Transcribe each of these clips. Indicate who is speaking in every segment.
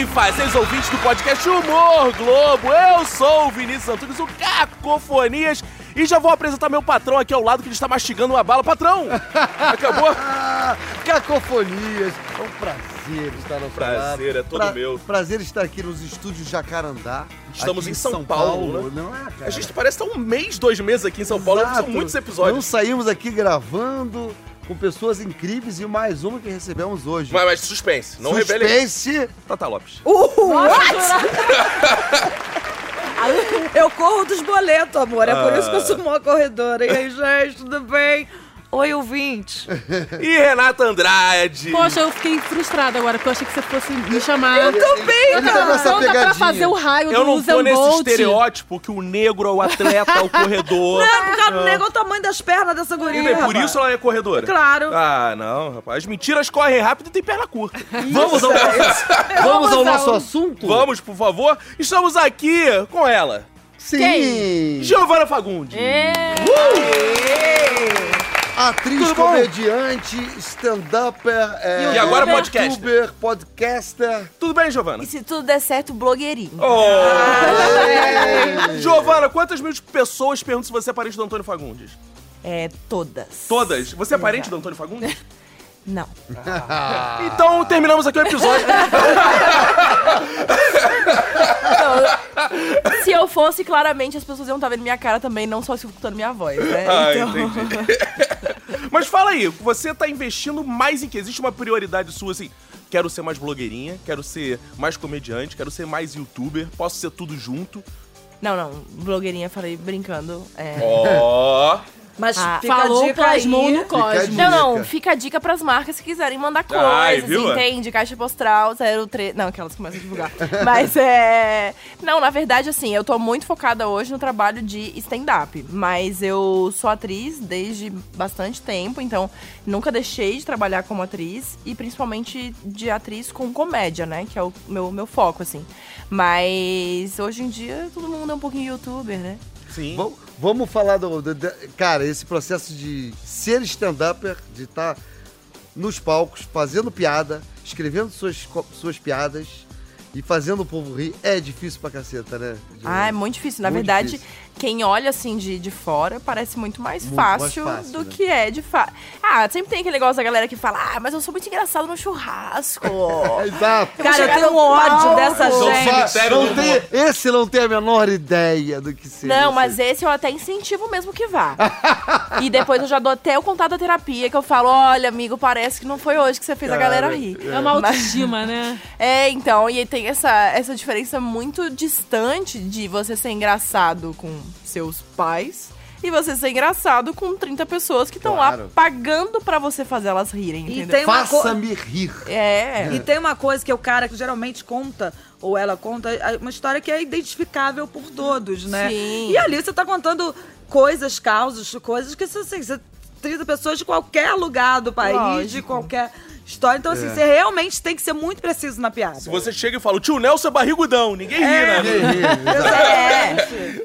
Speaker 1: bem, fazeres ouvintes do podcast Humor Globo. Eu sou o Vinícius Antunes, o Cacofonias. E já vou apresentar meu patrão aqui ao lado, que ele está mastigando uma bala. Patrão, acabou?
Speaker 2: Cacofonias. É um prazer estar no
Speaker 1: Prazer, é todo meu.
Speaker 2: Prazer estar aqui nos estúdios Jacarandá.
Speaker 1: Estamos em São Paulo, né?
Speaker 2: Não é, cara?
Speaker 1: A gente parece estar um mês, dois meses aqui em São Paulo, porque são
Speaker 2: Exato.
Speaker 1: muitos
Speaker 2: Não
Speaker 1: episódios.
Speaker 2: saímos aqui gravando com pessoas incríveis e mais uma que recebemos hoje.
Speaker 1: Mas, mas suspense, não revele.
Speaker 2: Suspense.
Speaker 1: Tata Lopes.
Speaker 3: Eu corro dos boletos, amor. É por isso que eu
Speaker 1: Ah.
Speaker 3: sou uma corredora. E aí, gente, tudo bem? Oi, ouvinte.
Speaker 1: E Renata Andrade.
Speaker 4: Poxa, eu fiquei frustrada agora, porque eu achei que você fosse me chamar.
Speaker 3: Eu também,
Speaker 2: Ele com essa
Speaker 4: Então dá pra fazer o raio
Speaker 1: Eu
Speaker 4: do
Speaker 1: não tô nesse
Speaker 4: Bolt.
Speaker 1: estereótipo que o negro é o atleta, é o corredor.
Speaker 3: Não, por causa do negócio, o tamanho das pernas dessa guria.
Speaker 1: E é por isso ela é corredora?
Speaker 3: Claro.
Speaker 1: Ah, não, rapaz. As mentiras correm rápido e tem perna curta.
Speaker 2: Vamos ao, vamos ao nosso assunto?
Speaker 1: Vamos, por favor. Estamos aqui com ela,
Speaker 2: Sim.
Speaker 1: Giovana Fagundes.
Speaker 2: Atriz,
Speaker 1: Tudo bom?
Speaker 2: comediante, stand-upper, é,
Speaker 1: E agora podcaster.
Speaker 2: youtuber, podcaster.
Speaker 1: Tudo bem, Giovana?
Speaker 3: E se tudo der certo, blogueirinho.
Speaker 1: Oh. Giovana, quantas mil pessoas perguntam se você é parente do Antônio Fagundes?
Speaker 3: É, todas.
Speaker 1: Todas. Você é parente do Antônio Fagundes?
Speaker 3: Não.
Speaker 1: Então terminamos aqui o episódio.
Speaker 5: Se eu fosse, claramente as pessoas iam estar vendo minha cara também, não só escutando minha voz, né?
Speaker 1: ah,
Speaker 5: Então-
Speaker 1: entendi. Mas fala aí, você tá investindo mais em que? Existe uma prioridade sua assim? Quero ser mais blogueirinha, quero ser mais comediante, quero ser mais youtuber, posso ser tudo junto.
Speaker 5: Não, não, blogueirinha, falei brincando. É.
Speaker 1: Ó.
Speaker 3: Mas
Speaker 5: Ah,
Speaker 3: fica
Speaker 4: Falou,
Speaker 3: a dica
Speaker 4: plasmou
Speaker 3: aí.
Speaker 4: no cosmos.
Speaker 2: dica.
Speaker 5: Não, não, fica a dica pras marcas que quiserem mandar
Speaker 1: Ai,
Speaker 5: coisas,
Speaker 1: viu?
Speaker 5: entende? Caixa postal, 03. Não, aquelas que começam a divulgar. Mas é. Não, na verdade, assim, eu tô muito focada hoje no trabalho de stand-up. Mas eu sou atriz desde bastante tempo, então nunca deixei de trabalhar como atriz e principalmente de atriz com comédia, né? Que é o meu, meu foco, assim. Mas hoje em dia todo mundo é um pouquinho youtuber, né?
Speaker 1: Sim.
Speaker 2: Vam- Vamos falar do, do- do- Cara, esse processo de ser stand-upper, de estar nos palcos, fazendo piada, escrevendo suas, suas piadas e fazendo o povo rir, é difícil pra caceta, né?
Speaker 5: Ah, é muito difícil. Na
Speaker 2: Muito
Speaker 5: verdade,
Speaker 2: difícil.
Speaker 5: Quem olha assim de, de fora parece muito mais
Speaker 2: Muito mais
Speaker 5: fácil,
Speaker 2: fácil,
Speaker 5: do
Speaker 2: né?
Speaker 5: que é de fato. Ah, sempre tem aquele negócio da galera que fala, ah, mas eu sou muito engraçado no churrasco.
Speaker 2: Exato.
Speaker 5: vou
Speaker 3: Cara, eu tenho
Speaker 5: no
Speaker 3: ódio
Speaker 5: palco.
Speaker 3: dessa
Speaker 1: Não
Speaker 3: gente.
Speaker 2: não tem, esse não tem a menor ideia do que seja.
Speaker 5: Não, mas esse eu até incentivo mesmo que vá. e depois eu já dou até o contato da terapia, que eu falo, olha, amigo, parece que não foi hoje que você fez a
Speaker 2: Cara,
Speaker 5: galera rir.
Speaker 4: É uma autoestima, né?
Speaker 5: É, então, e tem essa, essa diferença muito distante de você ser engraçado com seus pais e você ser engraçado com 30 pessoas que estão
Speaker 2: Claro.
Speaker 5: lá pagando pra você fazer elas rirem,
Speaker 3: E
Speaker 5: entendeu?
Speaker 2: Faça-me rir.
Speaker 5: É.
Speaker 3: E tem uma coisa que o cara que geralmente conta, ou ela conta, é uma história que é identificável por todos, né?
Speaker 5: Sim.
Speaker 3: E ali você tá contando coisas, causas, coisas que assim, você 30 pessoas de qualquer lugar do país, de
Speaker 5: Lógico.
Speaker 3: qualquer história. Então, assim, você realmente tem que ser muito preciso na piada.
Speaker 1: Se você chega e fala, o tio Nelson é barrigudão, ninguém ri, né?
Speaker 2: Ninguém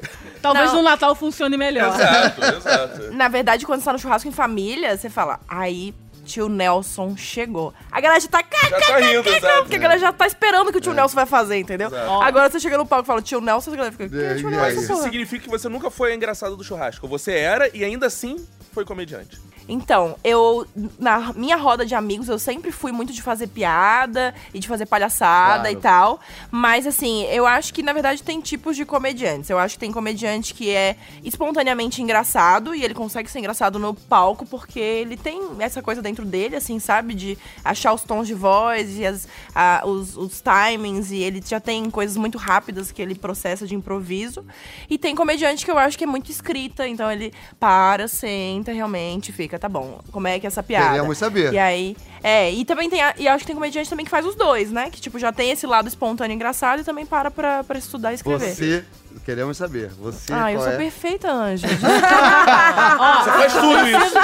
Speaker 2: ri.
Speaker 3: É.
Speaker 4: Talvez
Speaker 5: Não.
Speaker 4: no Natal funcione melhor.
Speaker 1: Exato, exato.
Speaker 5: Na verdade, quando você tá no churrasco em família, você fala, aí tio Nelson chegou. A galera já tá.
Speaker 1: Já tá rindo, exato.
Speaker 5: Porque a galera já tá esperando o que o tio Nelson vai fazer, entendeu?
Speaker 1: Exato.
Speaker 5: Agora você chega no palco e fala, tio Nelson, a galera fica. Que
Speaker 2: É,
Speaker 5: tio
Speaker 2: e
Speaker 5: Nelson?
Speaker 1: Isso
Speaker 5: porra?"
Speaker 1: significa que você nunca foi a engraçada do churrasco. Você era e ainda assim foi comediante.
Speaker 5: Então, eu, na minha roda de amigos, eu sempre fui muito de fazer piada e de fazer palhaçada
Speaker 2: Claro.
Speaker 5: e tal. Mas, assim, eu acho que, na verdade, tem tipos de comediantes. Eu acho que tem comediante que é espontaneamente engraçado e ele consegue ser engraçado no palco porque ele tem essa coisa dentro dele, assim, sabe? De achar os tons de voz e as, a- os, os timings e ele já tem coisas muito rápidas que ele processa de improviso. E tem comediante que eu acho que é muito escrita, então ele para, senta realmente, fica, tá bom, como é que é essa piada?
Speaker 2: Queremos saber.
Speaker 5: E aí, é, e também tem, a- e acho que tem comediante também que faz os dois, né? Que tipo, já tem esse lado espontâneo e engraçado e também para pra, pra estudar e escrever.
Speaker 2: Você, queremos saber. Você
Speaker 5: ah, eu sou
Speaker 2: é?
Speaker 5: perfeita, Anjo.
Speaker 1: Você faz tudo isso.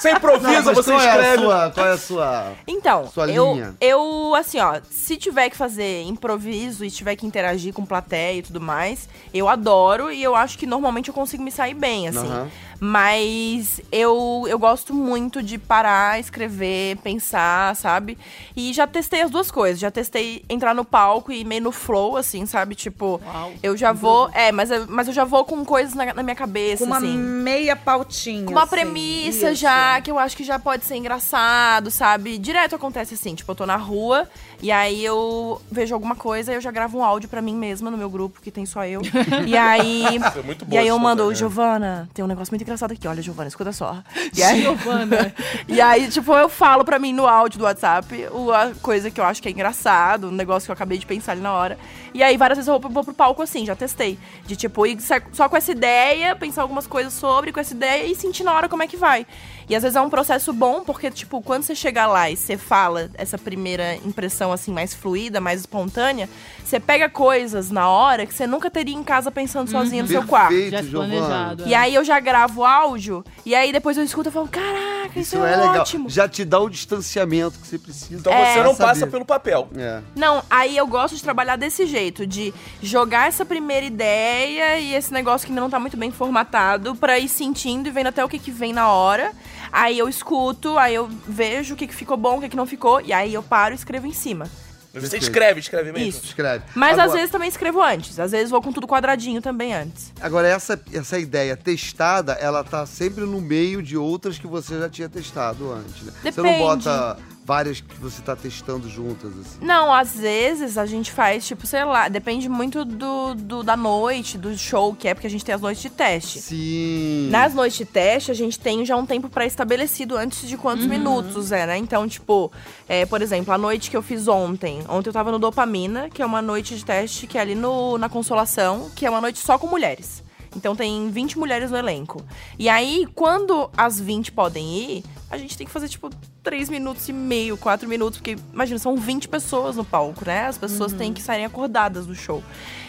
Speaker 1: Você
Speaker 2: Não,
Speaker 1: improvisa,
Speaker 2: mas
Speaker 1: você
Speaker 2: qual É a
Speaker 1: escreve.
Speaker 2: sua, qual é a sua...
Speaker 5: Então,
Speaker 2: Sua
Speaker 5: eu,
Speaker 2: linha.
Speaker 5: eu, assim, ó, se tiver que fazer improviso e tiver que interagir com plateia e tudo mais, eu adoro e eu acho que normalmente eu consigo me sair bem, assim.
Speaker 2: Aham.
Speaker 5: Mas eu, eu gosto muito de parar, escrever, pensar, sabe? E já testei as duas coisas. Já testei entrar no palco e meio no flow, assim, sabe? Tipo,
Speaker 4: Uau.
Speaker 5: eu já vou. É, mas eu, mas eu já vou com coisas na, na minha cabeça,
Speaker 3: Com uma
Speaker 5: assim.
Speaker 3: meia pautinha.
Speaker 5: Com uma
Speaker 3: assim,
Speaker 5: premissa
Speaker 3: isso.
Speaker 5: já, que eu acho que já pode ser engraçado, sabe? Direto acontece assim, tipo, eu tô na rua e aí eu vejo alguma coisa e eu já gravo um áudio pra mim mesma no meu grupo, que tem só eu. e aí.
Speaker 1: é muito
Speaker 5: e
Speaker 1: boa
Speaker 5: aí eu mando,
Speaker 1: estratégia.
Speaker 5: Giovana, tem um negócio muito engraçado aqui, olha, Giovana, escuta só. E aí,
Speaker 4: Giovana.
Speaker 5: e aí, tipo, eu falo pra mim no áudio do WhatsApp o- a coisa que eu acho que é engraçado, um negócio que eu acabei de pensar ali na hora. E aí, várias vezes eu vou, vou pro palco assim, já testei. De tipo, ir só com essa ideia, pensar algumas coisas sobre, com essa ideia e sentir na hora como é que vai. E às vezes é um processo bom, porque, tipo, quando você chega lá e você fala essa primeira impressão, assim, mais fluida, mais espontânea, você pega coisas na hora que você nunca teria em casa pensando sozinha no seu quarto.
Speaker 2: Perfeito,
Speaker 4: Já
Speaker 2: Giovana.
Speaker 4: planejado.
Speaker 5: E aí eu já gravo áudio, e aí depois eu escuto e falo, caraca, isso,
Speaker 2: Isso
Speaker 5: é,
Speaker 2: é legal.
Speaker 5: ótimo.
Speaker 2: Já te dá o distanciamento que você precisa.
Speaker 1: Então
Speaker 5: É.
Speaker 1: você não passa
Speaker 2: saber.
Speaker 1: pelo papel.
Speaker 2: É.
Speaker 5: Não, aí eu gosto de trabalhar desse jeito, de jogar essa primeira ideia e esse negócio que ainda não tá muito bem formatado pra ir sentindo e vendo até o que que vem na hora. Aí eu escuto, aí eu vejo o que que ficou bom, o que que não ficou, e aí eu paro e escrevo em cima.
Speaker 1: Você escreve, escreve mesmo.
Speaker 5: Isso.
Speaker 2: Escreve.
Speaker 5: Mas
Speaker 2: Agora-
Speaker 5: às vezes também escrevo antes, às vezes vou com tudo quadradinho também antes.
Speaker 2: Agora, essa, essa ideia testada, ela tá sempre no meio de outras que você já tinha testado antes, né? Você não
Speaker 5: Depende.
Speaker 2: bota várias que você tá testando juntas, assim.
Speaker 5: Não, às vezes a gente faz, tipo, sei lá, depende muito do, do- da noite, do show que é, porque a gente tem as noites de teste.
Speaker 2: Sim.
Speaker 5: Nas noites de teste, a gente tem já um tempo pré-estabelecido antes de quantos minutos é, né? Então, tipo, é, por exemplo, a noite que eu fiz ontem. Ontem eu tava no Dopamina, que é uma noite de teste que é ali no, na Consolação, que é uma noite só com mulheres. Então tem 20 mulheres no elenco. E aí, quando as 20 podem ir, a gente tem que fazer, tipo, 3 minutos e meio, 4 minutos, porque, imagina, são 20 pessoas no palco, né? As pessoas têm que saírem acordadas do show.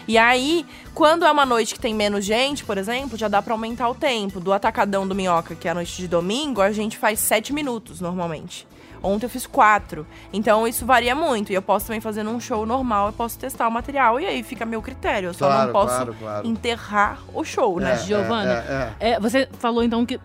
Speaker 5: E aí, quando é uma noite que tem menos gente, por exemplo, já dá pra aumentar o tempo. Do Atacadão do Minhoca, que é a noite de domingo, a gente faz 7 minutos normalmente. Ontem eu fiz quatro. Então isso varia muito. E eu posso também fazer num show normal, eu posso testar o material e aí fica a meu critério. Eu só
Speaker 2: Claro,
Speaker 5: não posso
Speaker 2: claro, claro.
Speaker 5: enterrar o show, né?
Speaker 2: É,
Speaker 4: Giovana,
Speaker 2: é, é,
Speaker 4: é, você falou então que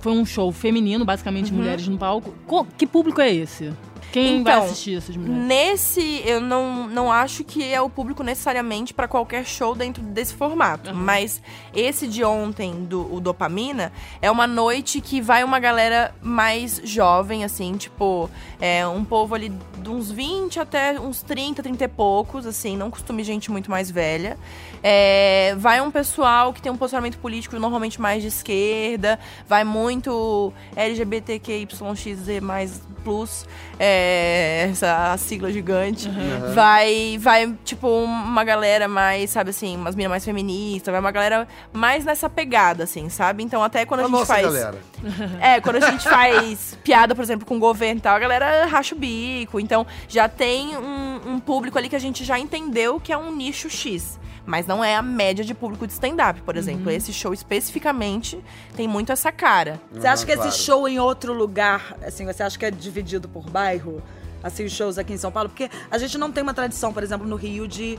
Speaker 4: foi um show feminino, basicamente mulheres no palco. Co- que público é esse? Quem vai
Speaker 5: Então,
Speaker 4: assistir essas mulheres?
Speaker 5: Nesse, eu não, não acho que é o público necessariamente pra qualquer show dentro desse formato. Mas esse de ontem, do o Dopamina, é uma noite que vai uma galera mais jovem, assim, tipo, é um povo ali de uns 20 até uns 30, 30 e poucos, assim, não costume gente muito mais velha. É, vai um pessoal que tem um posicionamento político normalmente mais de esquerda, vai muito LGBTQYXZ mais plus, é, essa sigla gigante. Vai, vai, tipo, uma galera mais, sabe assim, umas meninas mais feministas, vai uma galera mais nessa pegada, assim, sabe? Então até quando a,
Speaker 2: A
Speaker 5: gente
Speaker 2: nossa
Speaker 5: faz.
Speaker 2: galera.
Speaker 5: É, quando a gente faz piada, por exemplo, com o governo e tal, a galera racha o bico. Então, já tem um, um público ali que a gente já entendeu que é um nicho X. Mas não é a média de público de stand-up, por exemplo. Esse show especificamente tem muito essa cara.
Speaker 3: Você acha que
Speaker 2: Ah, claro.
Speaker 3: esse show em outro lugar, assim, você acha que é dividido por bairro? Assim, os shows aqui em São Paulo? Porque a gente não tem uma tradição, por exemplo, no Rio de,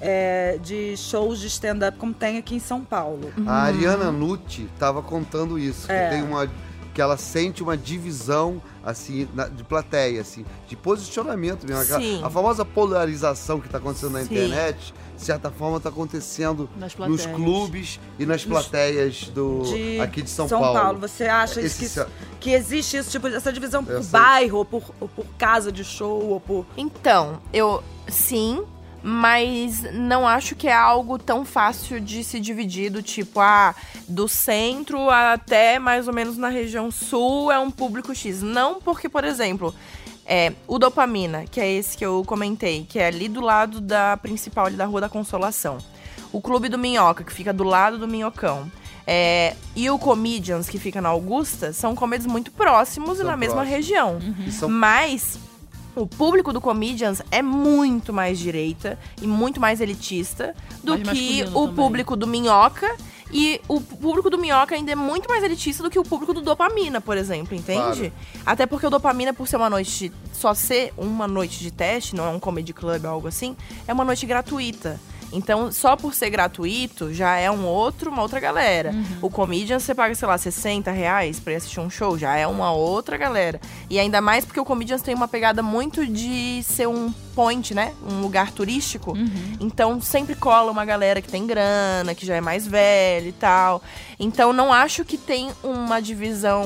Speaker 3: é, de shows de stand-up como tem aqui em São Paulo.
Speaker 2: A Ariana Nucci tava contando isso,
Speaker 3: É.
Speaker 2: que tem uma que ela sente uma divisão assim na- de plateia, assim, de posicionamento mesmo. Aquela-. A famosa polarização que está acontecendo na
Speaker 5: Sim.
Speaker 2: internet, de certa forma, está acontecendo nos clubes e nas plateias do
Speaker 3: De
Speaker 2: aqui de São, Paulo.
Speaker 3: Você acha
Speaker 2: Esse
Speaker 3: que, que existe isso, tipo, essa divisão por
Speaker 2: sei.
Speaker 3: bairro, ou por, ou por casa de show, ou por.
Speaker 5: Então, eu sim, mas não acho que é algo tão fácil de se dividir do tipo, ah, do centro até mais ou menos na região sul é um público X. Não porque, por exemplo, é, o Dopamina, que é esse que eu comentei, que é ali do lado da principal, ali da Rua da Consolação. O Clube do Minhoca, que fica do lado do Minhocão. É, e o Comedians, que fica na Augusta, são comedies muito próximos e
Speaker 2: São
Speaker 5: na mesma
Speaker 2: próximos.
Speaker 5: região.
Speaker 2: E são
Speaker 5: Mas o público do Comedians é muito mais direita e muito mais elitista do
Speaker 4: Mais
Speaker 5: que o
Speaker 4: também.
Speaker 5: público do Minhoca. E o público do Minhoca ainda é muito mais elitista do que o público do Dopamina, por exemplo, entende? Até porque o Dopamina, por ser uma noite, só ser uma noite de teste, não é um comedy club ou algo assim, é uma noite gratuita. Então, só por ser gratuito, já é um outro, uma outra galera. O Comedians, você paga, sei lá, 60 reais pra ir assistir um show, já é uma outra galera. E ainda mais porque o Comedians tem uma pegada muito de ser um point, né? Um lugar turístico. Então, sempre cola uma galera que tem grana, que já é mais velha e tal. Então, não acho que tem uma divisão,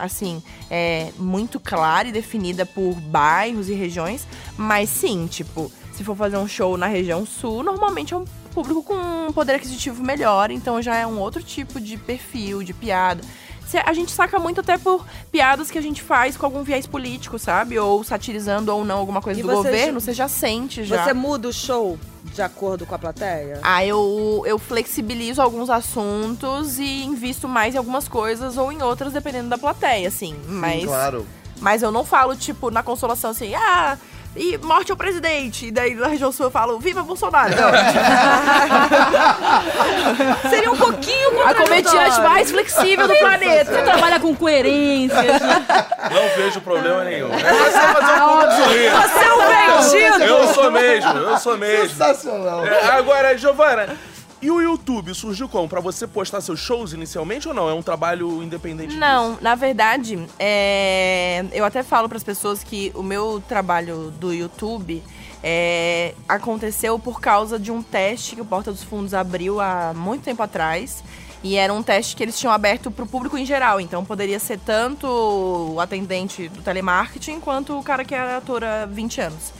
Speaker 5: assim, é, muito clara e definida por bairros e regiões. Mas sim, tipo, se for fazer um show na região sul, normalmente é um público com um poder aquisitivo melhor, então já é um outro tipo de perfil, de piada. Se- A gente saca muito até por piadas que a gente faz com algum viés político, sabe? Ou satirizando ou não alguma coisa
Speaker 3: E
Speaker 5: do
Speaker 3: você-
Speaker 5: governo, você já sente já.
Speaker 3: Você muda o show de acordo com a plateia?
Speaker 5: Ah, eu, eu flexibilizo alguns assuntos e invisto mais em algumas coisas ou em outras, dependendo da plateia, assim. Mas,
Speaker 2: Sim, claro.
Speaker 5: mas eu não falo, tipo, na consolação assim, ah, e morte ao presidente. E daí na região sul eu falo, viva Bolsonaro. Não,
Speaker 3: Seria um pouquinho
Speaker 5: a comediante mais flexível do
Speaker 4: Você
Speaker 5: planeta.
Speaker 4: trabalha com coerência.
Speaker 1: Não vejo problema nenhum. É só fazer um público sorrir.
Speaker 3: Você é um vendido!
Speaker 1: Eu sou mesmo, eu sou mesmo.
Speaker 2: Sensacional.
Speaker 1: É, agora, Giovana, e o YouTube surgiu como? Pra você postar seus shows inicialmente ou não? É um trabalho independente
Speaker 5: Não, na verdade, é, eu até falo para as pessoas que o meu trabalho do YouTube é, aconteceu por causa de um teste que o Porta dos Fundos abriu há muito tempo atrás. E era um teste que eles tinham aberto para o público em geral. Então poderia ser tanto o atendente do telemarketing quanto o cara que era ator há 20 anos.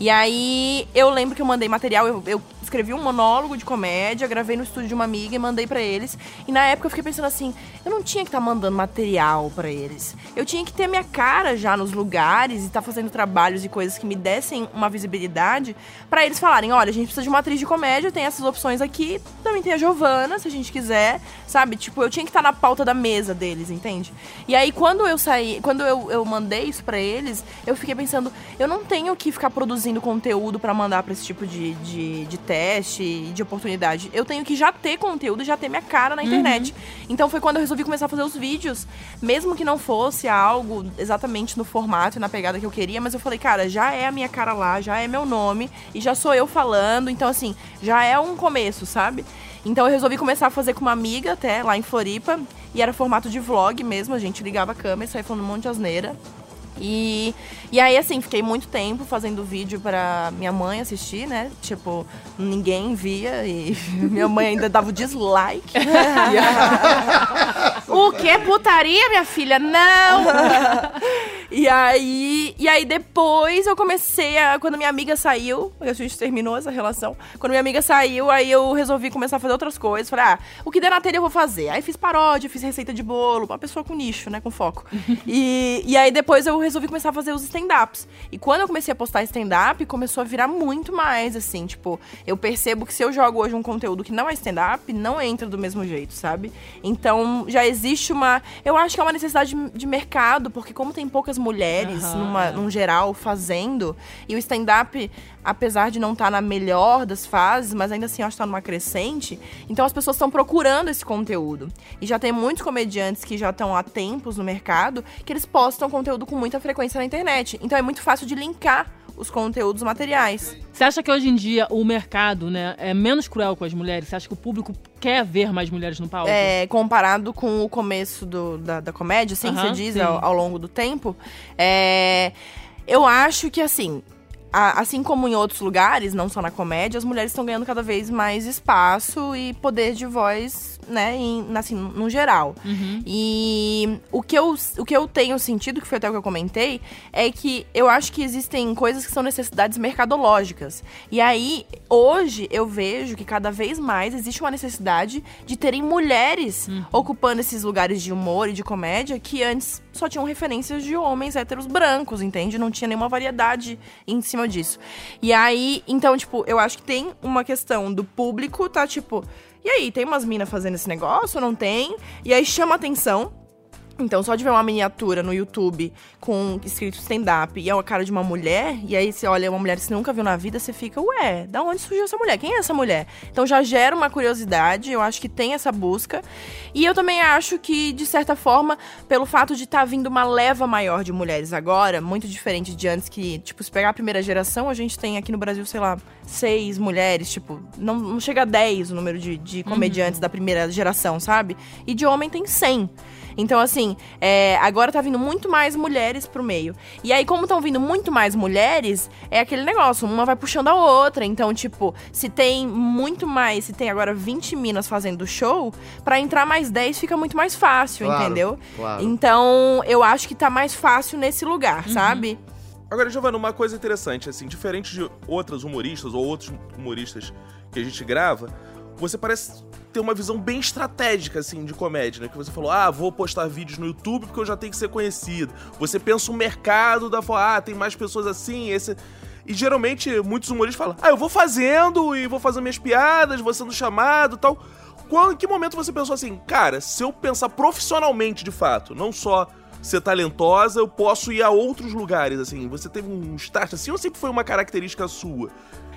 Speaker 5: E aí eu lembro que eu mandei material, eu, eu escrevi um monólogo de comédia, gravei no estúdio de uma amiga e mandei pra eles. E na época eu fiquei pensando assim, eu não tinha que estar mandando material pra eles. Eu tinha que ter minha cara já nos lugares e estar fazendo trabalhos e coisas que me dessem uma visibilidade pra eles falarem, olha, a gente precisa de uma atriz de comédia, tem essas opções aqui, também tem a Giovana, se a gente quiser, sabe? Tipo, eu tinha que estar na pauta da mesa deles, entende? E aí quando eu saí, quando eu, eu mandei isso pra eles, eu fiquei pensando, eu não tenho que ficar produzindo conteúdo pra mandar pra esse tipo de, de, de teste e de oportunidade. Eu tenho que já ter conteúdo, já ter minha cara na internet. Então foi quando eu resolvi começar a fazer os vídeos, mesmo que não fosse algo exatamente no formato e na pegada que eu queria, mas eu falei, cara, já é a minha cara lá, já é meu nome e já sou eu falando, então assim, já é um começo, sabe? Então eu resolvi começar a fazer com uma amiga até lá em Floripa. E era formato de vlog mesmo, a gente ligava a câmera e saía falando um monte de asneira. E, e aí, assim, fiquei muito tempo fazendo vídeo pra minha mãe assistir, né? Tipo, ninguém via e minha mãe ainda dava o dislike. o que? Putaria, minha filha? Não! e aí, e aí depois eu comecei a. Quando minha amiga saiu, a gente terminou essa relação. Quando minha amiga saiu, aí eu resolvi começar a fazer outras coisas. Falei, ah, o que der na telha eu vou fazer. Aí fiz paródia, fiz receita de bolo, uma pessoa com nicho, né? Com foco. e, e aí depois eu resolvi começar a fazer os stand-ups. E quando eu comecei a postar stand-up, começou a virar muito mais, assim, tipo, eu percebo que se eu jogo hoje um conteúdo que não é stand-up, não entra do mesmo jeito, sabe? Então já existe uma. Eu acho que é uma necessidade de, de mercado, porque como tem poucas mulheres,
Speaker 4: Aham,
Speaker 5: numa, num geral, fazendo, e o stand-up, apesar de não estar na melhor das fases, mas ainda assim acho que tá numa crescente, então as pessoas estão procurando esse conteúdo. E já tem muitos comediantes que já estão há tempos no mercado que eles postam conteúdo com muita frequência na internet. Então é muito fácil de linkar os conteúdos materiais.
Speaker 4: Você acha que hoje em dia o mercado né, é menos cruel com as mulheres? Você acha que o público quer ver mais mulheres no palco?
Speaker 5: É, comparado com o começo do- da, da comédia, assim,
Speaker 4: Aham,
Speaker 5: você diz, ao, ao longo do tempo, é, eu acho que, assim, a- assim como em outros lugares, não só na comédia, as mulheres estão ganhando cada vez mais espaço e poder de voz, né, em, assim, no geral.
Speaker 4: Uhum.
Speaker 5: E o que, eu, o que eu tenho sentido, que foi até o que eu comentei, é que eu acho que existem coisas que são necessidades mercadológicas. E aí, hoje, eu vejo que cada vez mais existe uma necessidade de terem mulheres ocupando esses lugares de humor e de comédia que antes só tinham referências de homens héteros brancos, entende? Não tinha nenhuma variedade em cima disso. E aí, então, tipo, eu acho que tem uma questão do público, tá? Tipo, e aí, tem umas minas fazendo esse negócio não tem? E aí chama atenção. Então, só de ver uma miniatura no YouTube com escrito stand-up e é a cara de uma mulher, e aí você olha uma mulher que você nunca viu na vida, você fica, ué, da onde surgiu essa mulher? Quem é essa mulher? Então já gera uma curiosidade, eu acho que tem essa busca. E eu também acho que, de certa forma, pelo fato de estar vindo uma leva maior de mulheres agora, muito diferente de antes, que, tipo, se pegar a primeira geração, a gente tem aqui no Brasil, sei lá, seis mulheres, tipo, não, não chega a 10 o número de, de comediantes da primeira geração, sabe? E de homem tem 100. Então, assim, é, agora tá vindo muito mais mulheres pro meio. E aí, como estão vindo muito mais mulheres, é aquele negócio, uma vai puxando a outra. Então, tipo, se tem muito mais, se tem agora 20 minas fazendo show, pra entrar mais 10 fica muito mais fácil,
Speaker 2: Claro,
Speaker 5: entendeu?
Speaker 2: claro.
Speaker 5: Então, eu acho que tá mais fácil nesse lugar, sabe?
Speaker 1: Agora, Giovana, uma coisa interessante, assim, diferente de outras humoristas ou outros humoristas que a gente grava, você parece ter uma visão bem estratégica, assim, de comédia, né? Que você falou, ah, vou postar vídeos no YouTube porque eu já tenho que ser conhecido. Você pensa o mercado da forma, ah, tem mais pessoas assim, esse... E geralmente, muitos humoristas falam, ah, eu vou fazendo e vou fazendo minhas piadas, vou sendo chamado e tal. Qual, em que momento você pensou assim, cara, se eu pensar profissionalmente de fato, não só ser talentosa, eu posso ir a outros lugares, assim? Você teve um start assim ou sempre foi uma característica sua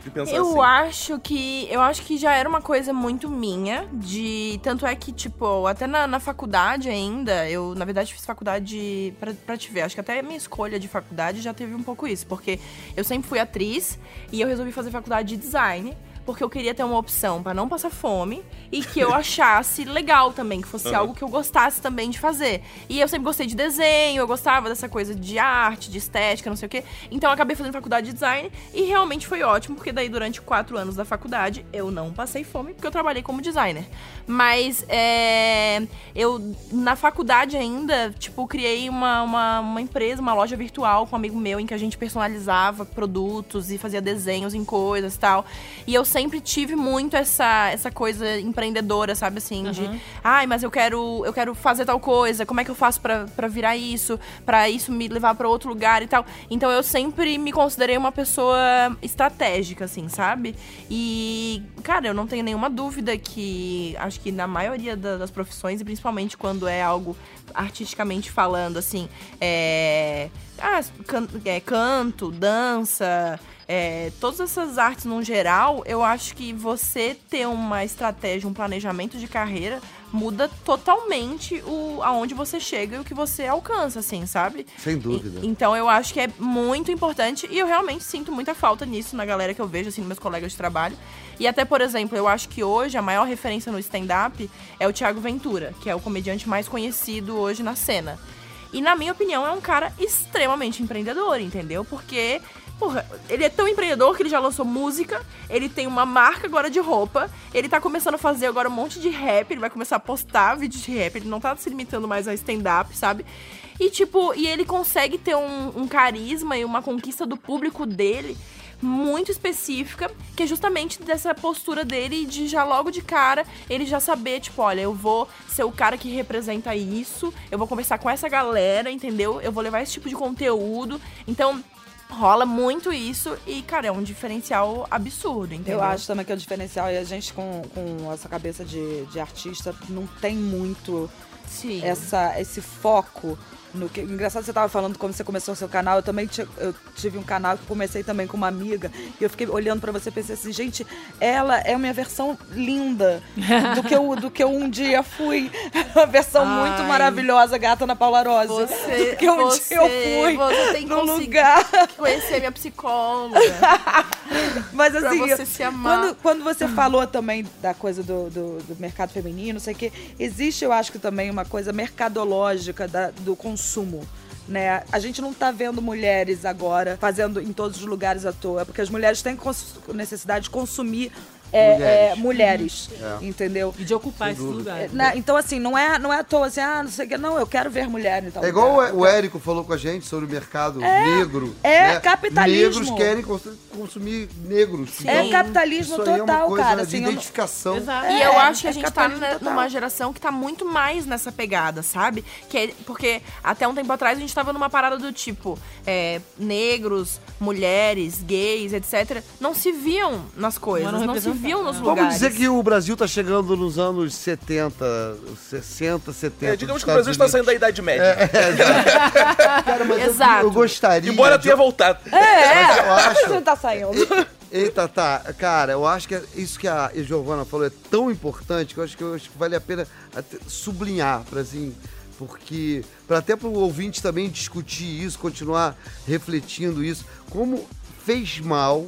Speaker 1: de pensar
Speaker 5: Eu
Speaker 1: assim?
Speaker 5: acho que. Eu acho que já era uma coisa muito minha. De. Tanto é que, tipo, até na, na faculdade ainda, eu, na verdade, fiz faculdade pra, pra te ver. Acho que até a minha escolha de faculdade já teve um pouco isso. Porque eu sempre fui atriz e eu resolvi fazer faculdade de design. Porque eu queria ter uma opção pra não passar fome e que eu achasse legal também, que fosse
Speaker 1: Aham.
Speaker 5: algo que eu gostasse também de fazer. E eu sempre gostei de desenho, eu gostava dessa coisa de arte, de estética, não sei o quê. Então eu acabei fazendo faculdade de design e realmente foi ótimo, porque daí durante quatro anos da faculdade eu não passei fome, porque eu trabalhei como designer. Mas é, eu, na faculdade ainda, tipo, criei uma, uma, uma empresa, uma loja virtual com um amigo meu, em que a gente personalizava produtos e fazia desenhos em coisas e tal. E eu sempre tive muito essa, essa coisa empreendedora, sabe assim, de ai, mas eu quero eu quero fazer tal coisa, como é que eu faço pra pra virar isso, pra isso me levar pra outro lugar e tal. Então eu sempre me considerei uma pessoa estratégica assim, sabe? E cara, eu não tenho nenhuma dúvida que acho que na maioria da- das profissões e principalmente quando é algo artisticamente falando assim, é ah, can- é, canto, dança, é, todas essas artes no geral, eu acho que você ter uma estratégia, um planejamento de carreira muda totalmente o aonde você chega e o que você alcança, assim, sabe?
Speaker 2: Sem dúvida.
Speaker 5: E- então eu acho que é muito importante e eu realmente sinto muita falta nisso na galera que eu vejo, assim, nos meus colegas de trabalho. E até, por exemplo, eu acho que hoje a maior referência no stand-up é o Thiago Ventura, que é o comediante mais conhecido hoje na cena. E na minha opinião é um cara extremamente empreendedor, entendeu? Porque, porra, ele é tão empreendedor que ele já lançou música, ele tem uma marca agora de roupa, ele tá começando a fazer agora um monte de rap, ele vai começar a postar vídeos de rap, ele não tá se limitando mais a stand-up, sabe? E tipo, e ele consegue ter um, um carisma e uma conquista do público dele muito específica, que é justamente dessa postura dele de já logo de cara ele já saber, tipo, olha, eu vou ser o cara que representa isso, eu vou conversar com essa galera, entendeu? Eu vou levar esse tipo de conteúdo. Então, rola muito isso e, cara, é um diferencial absurdo, entendeu?
Speaker 3: Eu acho também que é o diferencial. E a gente, com, com essa cabeça de, de artista, não tem muito
Speaker 5: Sim.
Speaker 3: essa, esse foco no que. Engraçado você tava falando como você começou o seu canal. Eu também eu tive um canal que comecei também com uma amiga. E eu fiquei olhando pra você e pensei assim, gente, ela é a minha versão linda do que eu, do que eu um dia fui. Uma versão muito
Speaker 5: Ai.
Speaker 3: maravilhosa, gata na Paula Rose.
Speaker 5: Você,
Speaker 3: do que um
Speaker 5: você,
Speaker 3: dia eu fui
Speaker 5: você tem que
Speaker 3: lugar.
Speaker 5: conhecer minha psicóloga.
Speaker 3: Mas assim,
Speaker 5: você se amar.
Speaker 3: Quando, quando você falou também da coisa do, do, do mercado feminino, não sei o quê, existe, eu acho que também uma coisa mercadológica da- do consumo. Né? A gente não tá vendo mulheres agora fazendo em todos os lugares à toa, porque as mulheres têm necessidade de consumir é, é, mulheres,
Speaker 2: É.
Speaker 3: entendeu?
Speaker 4: E de ocupar esse lugar.
Speaker 3: Na- então, assim, não é, não é à toa assim, ah, não sei o que, não, eu quero ver mulher em tal
Speaker 2: É igual
Speaker 3: lugar.
Speaker 2: o Érico falou com a gente sobre o mercado negro.
Speaker 3: é
Speaker 2: né?
Speaker 3: capitalismo.
Speaker 2: Negros querem cons- consumir negros.
Speaker 3: É
Speaker 2: Então,
Speaker 3: capitalismo
Speaker 2: isso aí é
Speaker 3: total,
Speaker 2: uma coisa
Speaker 3: cara. assim, eu não-
Speaker 2: identificação.
Speaker 4: Exato.
Speaker 5: E
Speaker 3: É,
Speaker 5: eu acho que
Speaker 3: é
Speaker 5: a gente tá
Speaker 3: capitalismo
Speaker 5: né,
Speaker 3: total.
Speaker 5: numa geração que tá muito mais nessa pegada, sabe? Que é, porque até um tempo atrás a gente tava numa parada do tipo, é, negros, mulheres, gays, etc., não se viam nas coisas,
Speaker 4: Não
Speaker 5: não, se viam viviam nos
Speaker 2: Vamos
Speaker 5: lugares.
Speaker 2: dizer que o Brasil tá chegando nos anos 70, 60, 70.
Speaker 1: É, digamos que o Brasil está saindo da Idade Média.
Speaker 2: Unidos. Cara, mas eu-
Speaker 5: Exato.
Speaker 2: Eu, gostaria.
Speaker 1: Embora
Speaker 2: de-
Speaker 1: tenha voltado.
Speaker 3: É,
Speaker 2: eu acho-
Speaker 3: Você tá saindo.
Speaker 2: Eita, tá. Cara, eu acho que é- isso que a Giovana falou é tão importante que eu acho que, eu acho que vale a pena sublinhar, para assim, porque para até para o ouvinte também discutir isso, continuar refletindo isso, como fez mal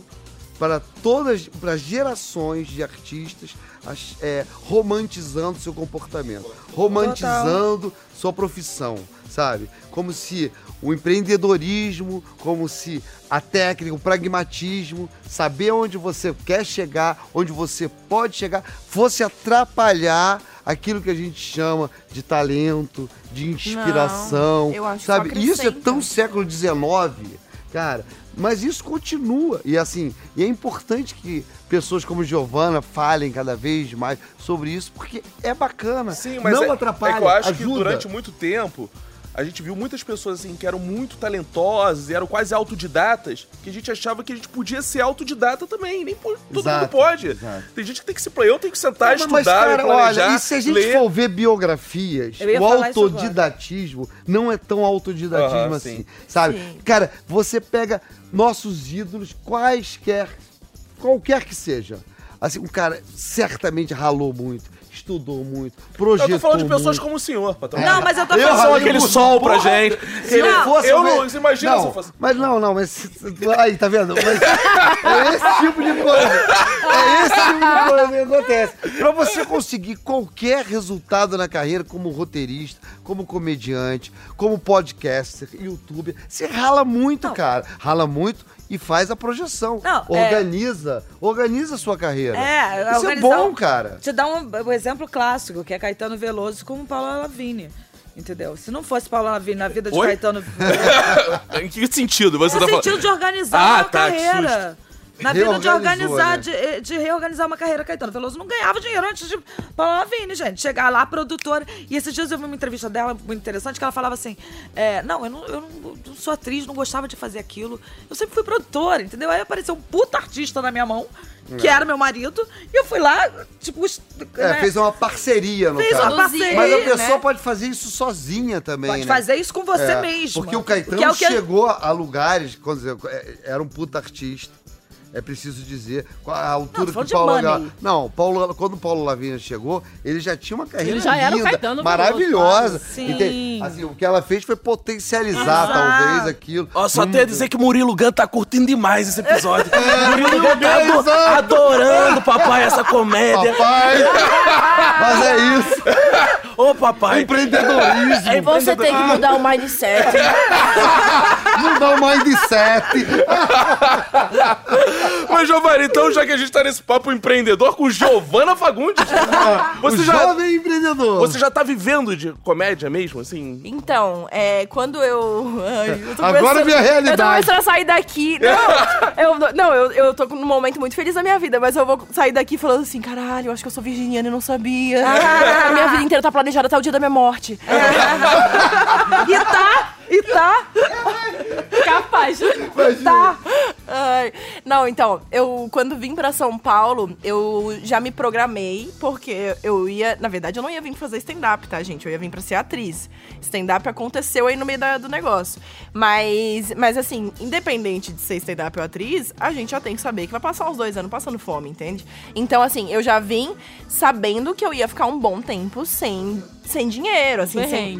Speaker 2: para todas, para gerações de artistas, as- é, romantizando seu comportamento, romantizando sua profissão, sabe? Como se o empreendedorismo, como se a técnica, o pragmatismo, saber onde você quer chegar, onde você pode chegar, fosse atrapalhar aquilo que a gente chama de talento, de inspiração,
Speaker 5: eu acho que
Speaker 2: sabe? Isso é tão século XIX, cara. Mas isso continua. E assim, e é importante que pessoas como Giovana falem cada vez mais sobre isso, porque é bacana.
Speaker 1: Sim, mas
Speaker 2: não
Speaker 1: é,
Speaker 2: atrapalha,
Speaker 1: é que eu acho
Speaker 2: ajuda.
Speaker 1: que durante muito tempo a gente viu muitas pessoas assim que eram muito talentosas e eram quase autodidatas, que a gente achava que a gente podia ser autodidata também, nem po- todo
Speaker 2: Exato,
Speaker 1: mundo pode.
Speaker 2: exato.
Speaker 1: Tem gente que tem que se eu tenho que sentar,
Speaker 2: Não,
Speaker 1: estudar,
Speaker 2: mas, cara,
Speaker 1: planejar,
Speaker 2: olha, e se a gente
Speaker 1: ler.
Speaker 2: for ver biografias, o autodidatismo não é tão autodidatismo assim,
Speaker 1: sim.
Speaker 2: sabe?
Speaker 5: Sim.
Speaker 2: Cara, você pega nossos ídolos, quaisquer, qualquer que seja. Assim, um cara certamente ralou muito, estudou muito, projetou
Speaker 1: Eu tô falando de pessoas
Speaker 2: muito.
Speaker 1: como o senhor, patrão.
Speaker 3: Não, mas eu tô
Speaker 2: Eu
Speaker 3: falando.
Speaker 1: São
Speaker 2: ralei
Speaker 1: aquele sol pra gente.
Speaker 2: Se eu
Speaker 1: Eu-
Speaker 2: fosse.
Speaker 1: eu não, você imagina
Speaker 2: não,
Speaker 1: se eu fosse-
Speaker 2: Mas não, não, mas. Aí, tá vendo? Mas é esse tipo de coisa. É esse tipo de coisa que acontece. Pra você conseguir qualquer resultado na carreira, como roteirista, como comediante, como podcaster, youtuber, você rala muito, cara. Rala muito e faz a projeção.
Speaker 3: Não, é-
Speaker 2: organiza. Organiza a sua carreira.
Speaker 3: É,
Speaker 2: Isso é bom, cara.
Speaker 3: Te dar um, um exemplo clássico, que é Caetano Veloso com Paula Lavigne. Entendeu? Se não fosse Paula Lavigne na vida de
Speaker 1: Oi?
Speaker 3: Caetano Veloso,
Speaker 1: Em que sentido você
Speaker 3: no
Speaker 1: tá falando?
Speaker 3: sentido de organizar
Speaker 1: Ah,
Speaker 3: uma
Speaker 1: tá, que
Speaker 3: carreira. Na vida de
Speaker 2: Reorganizou,
Speaker 3: organizar,
Speaker 2: né?
Speaker 3: de, de reorganizar uma carreira. Caetano Veloso não ganhava dinheiro antes de Paula Lavigne, gente. Chegar lá, produtora. E esses dias eu vi uma entrevista dela muito interessante que ela falava assim: é, Não, eu, não, eu não- sou atriz, não gostava de fazer aquilo. Eu sempre fui produtora, entendeu? Aí apareceu um puta artista na minha mão, que era meu marido, e eu fui lá, tipo.
Speaker 2: É,
Speaker 3: né,
Speaker 2: fez uma parceria no
Speaker 3: Fez
Speaker 2: caso.
Speaker 3: uma parceria,
Speaker 2: Mas a
Speaker 3: né?
Speaker 2: pessoa pode fazer isso sozinha também,
Speaker 3: Pode
Speaker 2: né?
Speaker 3: fazer isso com você
Speaker 2: É,
Speaker 3: mesmo.
Speaker 2: Porque o Caetano
Speaker 3: é o
Speaker 2: chegou a lugares, quando é, era um puta artista. É preciso dizer, a altura
Speaker 3: Não,
Speaker 2: que Paulo Não, Paulo, quando o Paulo Lavigne chegou, ele já tinha uma carreira
Speaker 4: Ele já era o
Speaker 2: linda, maravilhosa. E
Speaker 3: Sim.
Speaker 2: assim, o que ela fez foi potencializar,
Speaker 3: Exato.
Speaker 2: talvez, aquilo.
Speaker 1: Ó, só
Speaker 2: Num-
Speaker 1: tenho a dizer que o Murilo Gun tá curtindo demais esse episódio.
Speaker 2: É,
Speaker 1: Murilo Gun tá adorando, papai, essa comédia.
Speaker 2: Papai! Mas é isso,
Speaker 1: Ô, papai.
Speaker 2: empreendedorismo.
Speaker 1: É
Speaker 5: Você tem que mudar o mindset.
Speaker 2: Mudar o mindset.
Speaker 1: Mas, Giovanni, então, já que a gente tá nesse papo empreendedor com Giovana Fagundes, você
Speaker 2: o
Speaker 1: já,
Speaker 2: jovem empreendedor.
Speaker 1: você já tá vivendo de comédia mesmo, assim?
Speaker 5: Então, é, quando eu. Ai, eu tô
Speaker 2: Agora
Speaker 5: começando-
Speaker 2: vem a realidade.
Speaker 5: Eu tô começando a sair daqui. Não, eu, não eu, eu tô num momento muito feliz da minha vida, mas eu vou sair daqui falando assim: caralho, eu acho que eu sou virginiana e não sabia. A minha vida inteira tá planejada até o dia da minha morte.
Speaker 3: E tá, e tá.
Speaker 4: Capaz.
Speaker 5: Tá. Ai, Não, então, eu quando vim pra São Paulo, eu já me programei, porque eu ia. Na verdade, eu não ia vir fazer stand-up, tá, gente? Eu ia vir pra ser atriz. Stand-up aconteceu aí no meio da- do negócio. Mas, mas, assim, independente de ser stand-up ou atriz, a gente já tem que saber que vai passar uns dois anos passando fome, entende? Então, assim, eu já vim sabendo que eu ia ficar um bom tempo sem, sem dinheiro, assim, sem.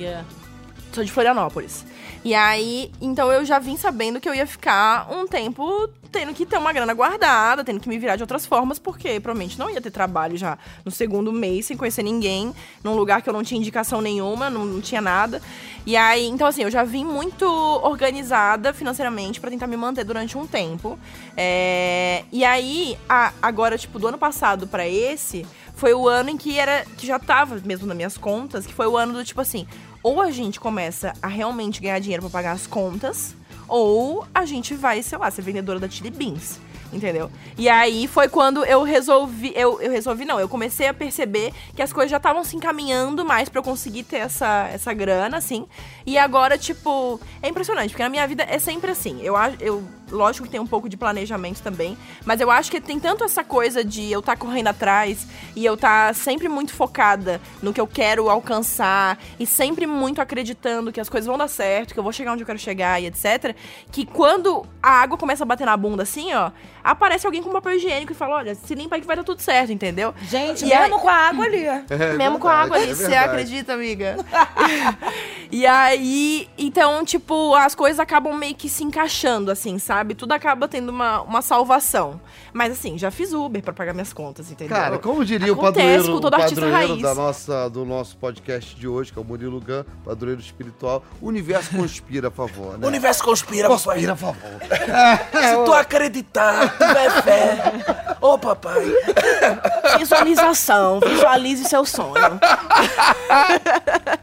Speaker 5: Sou de Florianópolis. E aí, então eu já vim sabendo que eu ia ficar um tempo tendo que ter uma grana guardada, tendo que me virar de outras formas, porque provavelmente não ia ter trabalho já no segundo mês, sem conhecer ninguém, num lugar que eu não tinha indicação nenhuma, não, não tinha nada. E aí, então assim, eu já vim muito organizada financeiramente pra tentar me manter durante um tempo. É, e aí, a- agora, tipo, do ano passado pra esse, foi o ano em que era. que já tava mesmo nas minhas contas, que foi o ano do tipo assim, ou a gente começa a realmente ganhar dinheiro pra pagar as contas, ou a gente vai, sei lá, ser vendedora da Chili Beans. Entendeu? E aí foi quando eu resolvi. Eu, eu resolvi, não, eu comecei a perceber que as coisas já estavam se encaminhando mais pra eu conseguir ter essa, essa grana, assim. E agora, tipo, é impressionante, porque na minha vida é sempre assim. Eu, eu lógico que tem um pouco de planejamento também, mas eu acho que tem tanto essa coisa de eu estar tá correndo atrás e eu estar tá sempre muito focada no que eu quero alcançar e sempre muito acreditando que as coisas vão dar certo, que eu vou chegar onde eu quero chegar e etc, que quando a água começa a bater na bunda assim, ó, aparece alguém com papel higiênico e fala: olha, se limpa aí que vai dar tudo certo, entendeu?
Speaker 3: Gente,
Speaker 5: E
Speaker 3: mesmo
Speaker 5: aí-
Speaker 3: com a água ali.
Speaker 2: É
Speaker 5: mesmo com a água ali,
Speaker 2: verdade, é
Speaker 5: você
Speaker 2: verdade.
Speaker 5: acredita, amiga? e aí, então, tipo, as coisas acabam meio que se encaixando, assim, sabe? Tudo acaba tendo uma, uma salvação. Mas assim, já fiz Uber pra pagar minhas contas, entendeu?
Speaker 2: Cara, como diria o
Speaker 5: Acontece
Speaker 2: padroeiro,
Speaker 5: com
Speaker 2: o
Speaker 5: todo artista raiz.
Speaker 2: da nossa, do nosso podcast de hoje, que é o Murilo Gun, padroeiro espiritual, o universo conspira a favor, né?
Speaker 1: O universo conspira, papai.
Speaker 2: Conspira a favor.
Speaker 1: Se tu acreditar, tiver fé. Ô, papai.
Speaker 5: Visualização, visualize seu sonho.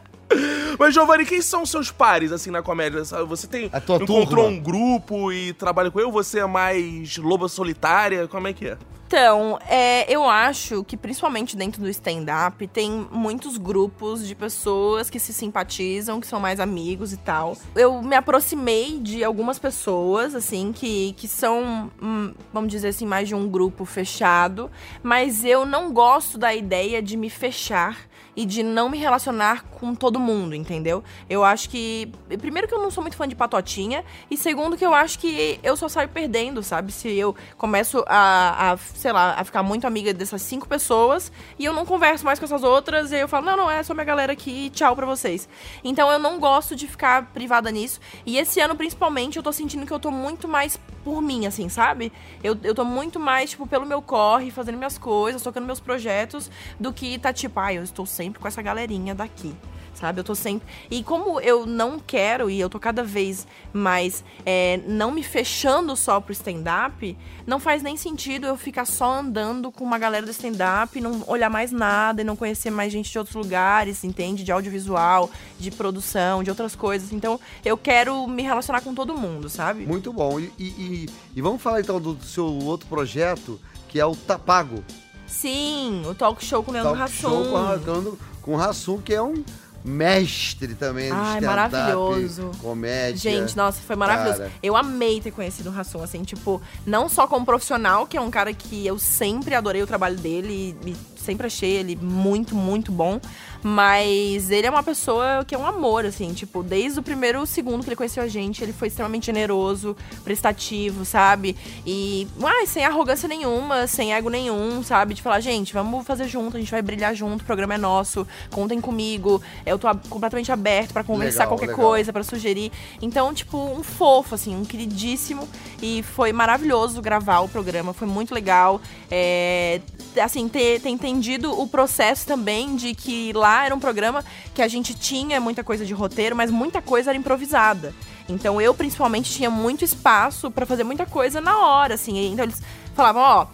Speaker 1: Mas, Giovanni, quem são seus pares, assim, na comédia? Você tem...
Speaker 2: A tua
Speaker 1: encontrou
Speaker 2: turma.
Speaker 1: um grupo e trabalha com ele? Ou você é mais loba solitária? Como é que é?
Speaker 5: Então, é, eu acho que principalmente dentro do stand-up tem muitos grupos de pessoas que se simpatizam, que são mais amigos e tal. Eu me aproximei de algumas pessoas, assim, que, que são, hum, vamos dizer assim, mais de um grupo fechado, mas eu não gosto da ideia de me fechar e de não me relacionar com todo mundo, entendeu? Eu acho que. Primeiro que eu não sou muito fã de patotinha, e segundo que eu acho que eu só saio perdendo, sabe? Se eu começo a, a, sei lá, a ficar muito amiga dessas cinco pessoas e eu não converso mais com essas outras, e eu falo, não, não, é só minha galera aqui, tchau pra vocês. Então eu não gosto de ficar privada nisso. E esse ano, principalmente, eu tô sentindo que eu tô muito mais por mim, assim, sabe? Eu, eu tô muito mais, tipo, pelo meu corre, fazendo minhas coisas, tocando meus projetos, do que tá tipo, ai, eu estou sempre com essa galerinha daqui. Sabe, eu tô sempre. E como eu não quero, e eu tô cada vez mais é, não me fechando só pro stand-up, não faz nem sentido eu ficar só andando com uma galera do stand-up, não olhar mais nada e não conhecer mais gente de outros lugares, entende? De audiovisual, de produção, de outras coisas. Então, eu quero me relacionar com todo mundo, sabe?
Speaker 2: Muito bom. E, e- e- vamos falar então do seu outro projeto, que é o Tapago.
Speaker 5: Sim, o talk show com o Leandro
Speaker 2: Talk show com,
Speaker 5: Hassum.
Speaker 2: Leandro- com o Rassum, que é um mestre também
Speaker 5: Ai, maravilhoso.
Speaker 2: comédia.
Speaker 5: Gente, nossa, foi maravilhoso.
Speaker 2: Cara.
Speaker 5: Eu amei ter conhecido o Rassum, assim, tipo, não só como profissional, que é um cara que eu sempre adorei o trabalho dele e, e sempre achei ele muito, muito bom, mas ele é uma pessoa que é um amor, assim, tipo, desde o primeiro segundo que ele conheceu a gente, ele foi extremamente generoso, prestativo, sabe? E, ai, sem arrogância nenhuma, sem ego nenhum, sabe? De falar, gente, vamos fazer junto, a gente vai brilhar junto, o programa é nosso, contem comigo, eu tô completamente aberto pra conversar
Speaker 2: Legal,
Speaker 5: qualquer
Speaker 2: legal.
Speaker 5: coisa, pra sugerir. Então, tipo, um fofo, assim, um queridíssimo. E foi maravilhoso gravar o programa, foi muito legal. É, assim, ter, ter entendido o processo também de que lá era um programa que a gente tinha muita coisa de roteiro, mas muita coisa era improvisada. Então eu, principalmente, tinha muito espaço pra fazer muita coisa na hora, assim. Então eles falavam, ó,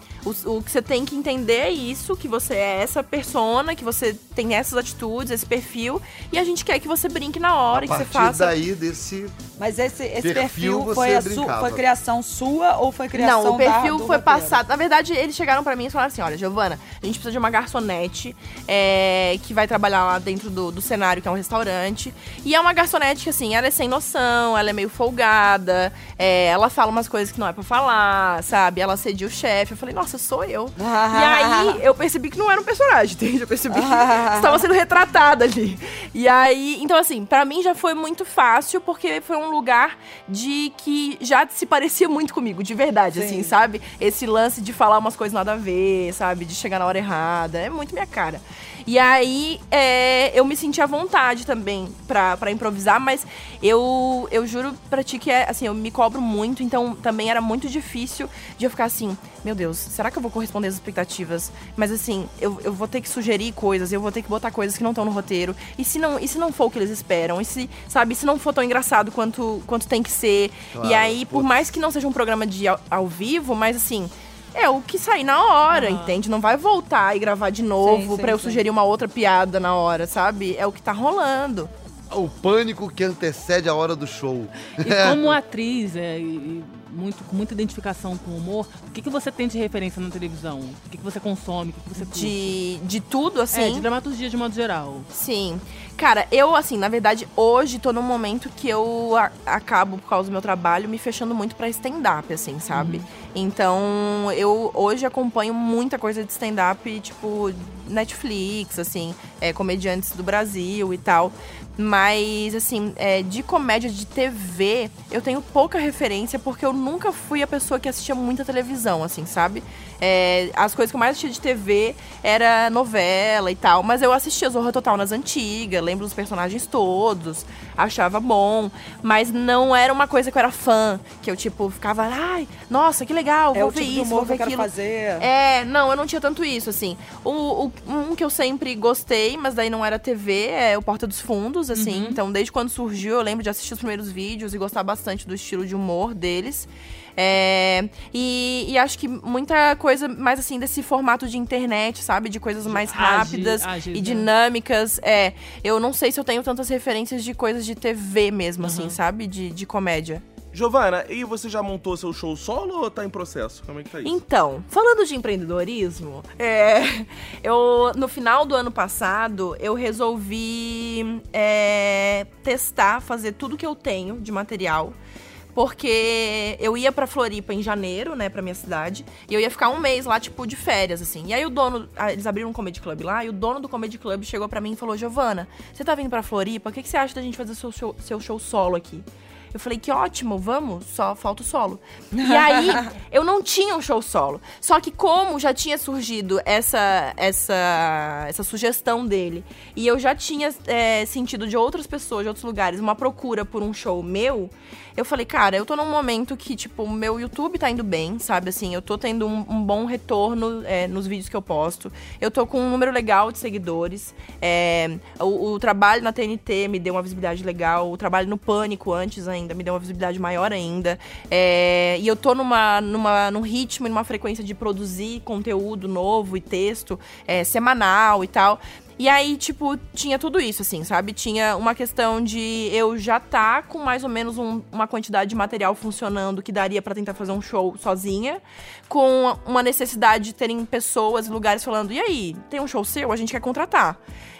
Speaker 5: o, o que você tem que entender é isso, que você é essa persona, que você tem essas atitudes, esse perfil, e a gente quer que você brinque na hora,
Speaker 2: A
Speaker 5: que você faça.
Speaker 2: daí desse
Speaker 3: Mas esse, esse
Speaker 2: Perfil
Speaker 3: perfil, foi, a su- foi criação sua ou foi criação
Speaker 5: Não, o
Speaker 3: da-
Speaker 5: perfil
Speaker 3: do
Speaker 5: foi passado. Na verdade, eles chegaram pra mim e falaram assim: olha, Giovana, a gente precisa de uma garçonete é, que vai trabalhar lá dentro do, do cenário, que é um restaurante. E é uma garçonete que, assim, ela é sem noção, ela é meio folgada, é, ela fala umas coisas que não é pra falar, sabe? Ela cedia o chefe. Eu falei, nossa, sou eu. e aí eu percebi que não era um personagem, entende? Eu percebi que estava sendo retratada ali. E aí, então assim, pra mim já foi muito fácil, porque foi um lugar de que já se parecia muito comigo, de verdade,
Speaker 3: Sim.
Speaker 5: assim, sabe? Esse lance de falar umas coisas nada a ver, sabe? De chegar na hora errada, é muito minha cara. E aí, é, eu me senti à vontade também pra, pra improvisar, mas eu, eu juro pra ti que é, assim, eu me cobro muito, então também era muito difícil de eu ficar assim, meu Deus, será que eu vou corresponder às expectativas? Mas assim, eu, eu vou ter que sugerir coisas, eu vou ter que botar coisas que não estão no roteiro. E se não, e se não for o que eles esperam? E se, sabe, se não for tão engraçado quanto, quanto tem que ser?
Speaker 2: Claro,
Speaker 5: e aí, por
Speaker 2: putz.
Speaker 5: mais que não seja um programa de ao, ao vivo, mas assim, é o que sair na hora, entende? Não vai voltar e gravar de novo pra eu
Speaker 3: sim.
Speaker 5: sugerir uma outra piada na hora, sabe? É o que tá rolando.
Speaker 2: o pânico que antecede a hora do show.
Speaker 4: E como atriz, é, e- e muito, com muita identificação com o humor, o que, que você tem de referência na televisão? O que, que você consome? O que, que você curte?
Speaker 5: De, de tudo, assim.
Speaker 4: É, de dramaturgia de modo geral.
Speaker 5: Sim. Cara, eu, assim, na verdade, hoje tô num momento que eu a- acabo, por causa do meu trabalho, me fechando muito pra stand-up, assim, sabe? Então, eu hoje acompanho muita coisa de stand-up, tipo, Netflix, assim, é, comediantes do Brasil e tal. Mas, assim, é, de comédia de TV, eu tenho pouca referência porque eu nunca fui a pessoa que assistia muita televisão, assim, sabe? É, as coisas que eu mais assistia de TV era novela e tal, mas eu assistia Zorra Total nas antigas, lembro dos personagens todos, achava bom, mas não era uma coisa que eu era fã, que eu, tipo, ficava, ai, nossa, que legal,
Speaker 3: É
Speaker 5: vou
Speaker 3: o
Speaker 5: ver
Speaker 3: tipo
Speaker 5: isso,
Speaker 3: humor
Speaker 5: vou
Speaker 3: que eu
Speaker 5: ver
Speaker 3: quero
Speaker 5: aquilo.
Speaker 3: fazer.
Speaker 5: É, não, eu não tinha tanto isso, assim. O, o- um que eu sempre gostei, mas daí não era TV, é o Porta dos Fundos, assim. Então, desde quando surgiu, eu lembro de assistir os primeiros vídeos e gostar bastante do estilo de humor deles. É, e, e acho que muita coisa mais assim desse formato de internet, sabe? De coisas mais rápidas
Speaker 4: ágeis,
Speaker 5: e
Speaker 4: né?
Speaker 5: dinâmicas. É, eu não sei se eu tenho tantas referências de coisas de TV mesmo, assim, sabe? De, de comédia.
Speaker 1: Giovana, e você já montou seu show solo ou tá em processo? Como é que tá isso?
Speaker 5: Então, falando de empreendedorismo, é, eu no final do ano passado eu resolvi é, testar, fazer tudo que eu tenho de material. Porque eu ia pra Floripa em janeiro, né, pra minha cidade, e eu ia ficar um mês lá, tipo, de férias, assim. E aí o dono, ah, eles abriram um comedy club lá, e o dono do comedy club chegou pra mim e falou: Giovana, você tá vindo pra Floripa? O que, que você acha da gente fazer seu show, seu show solo aqui? Eu falei, que ótimo, vamos, só falta o solo. E aí, eu não tinha um show solo. Só que como já tinha surgido essa, essa, essa sugestão dele, e eu já tinha é, sentido de outras pessoas, de outros lugares, uma procura por um show meu, eu falei, cara, eu tô num momento que, tipo, o meu YouTube tá indo bem, sabe? Assim, eu tô tendo um, um bom retorno é, nos vídeos que eu posto. Eu tô com um número legal de seguidores. É, o, o trabalho na TNT me deu uma visibilidade legal. O trabalho no Pânico antes ainda me deu uma visibilidade maior ainda. É, e eu tô numa, numa, num ritmo e numa frequência de produzir conteúdo novo e texto é, semanal e tal. E aí, tipo, tinha tudo isso, assim, sabe? Tinha uma questão de eu já tá com mais ou menos um- uma quantidade de material funcionando que daria pra tentar fazer um show sozinha, com uma necessidade de terem pessoas e lugares falando: e aí, tem um show seu? A gente quer contratar.